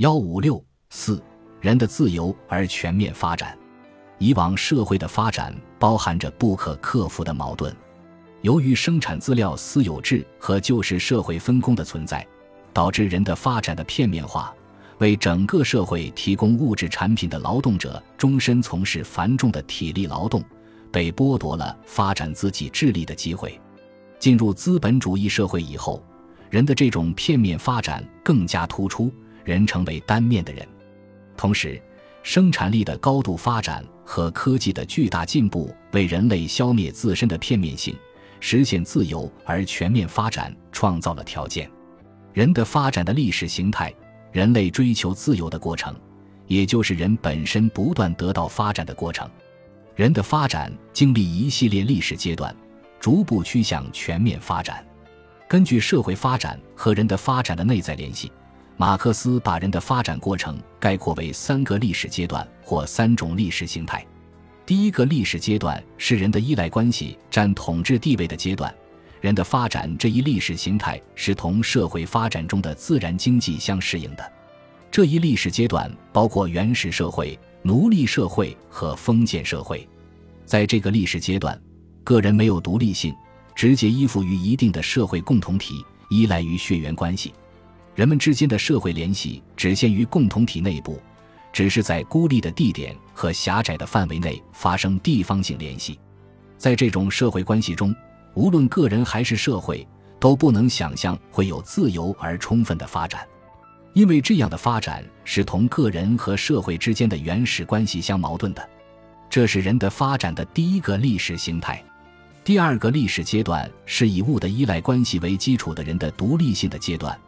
幺五六四，人的自由而全面发展。以往社会的发展包含着不可克服的矛盾，由于生产资料私有制和旧式社会分工的存在，导致人的发展的片面化，为整个社会提供物质产品的劳动者终身从事繁重的体力劳动，被剥夺了发展自己智力的机会。进入资本主义社会以后，人的这种片面发展更加突出，人成为单面的人，同时。生产力的高度发展和科技的巨大进步，为人类消灭自身的片面性，实现自由而全面发展创造了条件。人的发展的历史形态，人类追求自由的过程，也就是人本身不断得到发展的过程。人的发展经历一系列历史阶段，逐步趋向全面发展。根据社会发展和人的发展的内在联系。马克思把人的发展过程概括为三个历史阶段或三种历史形态。第一个历史阶段是人的依赖关系占统治地位的阶段，人的发展这一历史形态是同社会发展中的自然经济相适应的。这一历史阶段包括原始社会、奴隶社会和封建社会。在这个历史阶段，个人没有独立性，直接依附于一定的社会共同体，依赖于血缘关系。人们之间的社会联系只限于共同体内部，只是在孤立的地点和狭窄的范围内发生地方性联系。在这种社会关系中，无论个人还是社会，都不能想象会有自由而充分的发展，因为这样的发展是同个人和社会之间的原始关系相矛盾的。这是人的发展的第一个历史形态。第二个历史阶段是以物的依赖关系为基础的人的独立性的阶段。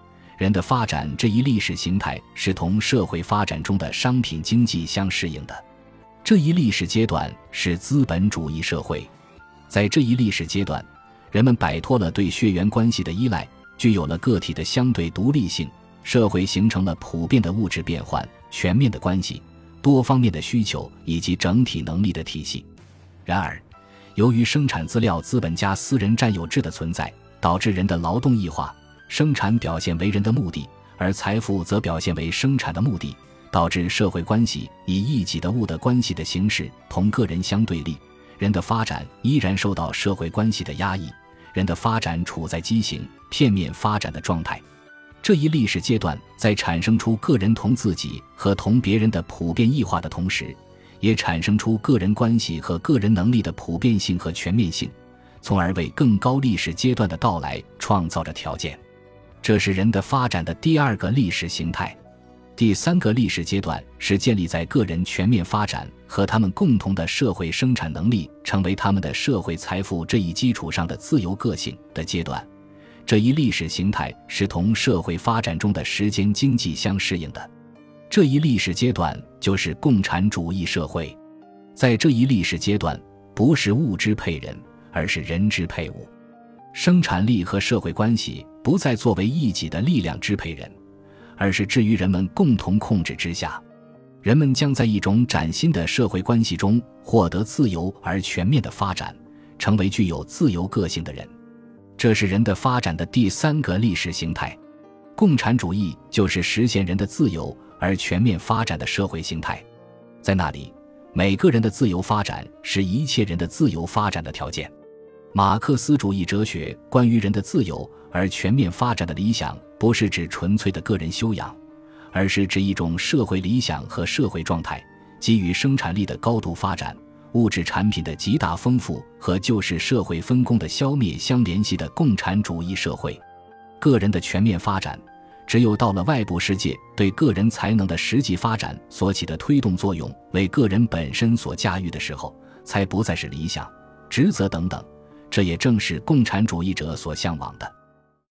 人的发展这一历史形态是同社会发展中的商品经济相适应的。这一历史阶段是资本主义社会。在这一历史阶段，人们摆脱了对血缘关系的依赖，具有了个体的相对独立性，社会形成了普遍的物质变换、全面的关系、多方面的需求以及整体能力的体系。然而，由于生产资料资本家私人占有制的存在，导致人的劳动异化。生产表现为人的目的，而财富则表现为生产的目的，导致社会关系以一己的物的关系的形式同个人相对立。人的发展依然受到社会关系的压抑，人的发展处在畸形、片面发展的状态。这一历史阶段在产生出个人同自己和同别人的普遍异化的同时，也产生出个人关系和个人能力的普遍性和全面性，从而为更高历史阶段的到来创造着条件。这是人的发展的第二个历史形态，第三个历史阶段是建立在个人全面发展和他们共同的社会生产能力成为他们的社会财富这一基础上的自由个性的阶段。这一历史形态是同社会发展中的时间经济相适应的。这一历史阶段就是共产主义社会。在这一历史阶段，不是物支配人，而是人支配物。生产力和社会关系不再作为一己的力量支配人，而是置于人们共同控制之下。人们将在一种崭新的社会关系中获得自由而全面的发展，成为具有自由个性的人。这是人的发展的第三个历史形态。共产主义就是实现人的自由而全面发展的社会形态。在那里，每个人的自由发展是一切人的自由发展的条件。马克思主义哲学关于人的自由而全面发展的理想，不是指纯粹的个人修养，而是指一种社会理想和社会状态，基于生产力的高度发展、物质产品的极大丰富和旧式社会分工的消灭相联系的共产主义社会。个人的全面发展，只有到了外部世界对个人才能的实际发展所起的推动作用为个人本身所驾驭的时候，才不再是理想、职责等等。这也正是共产主义者所向往的。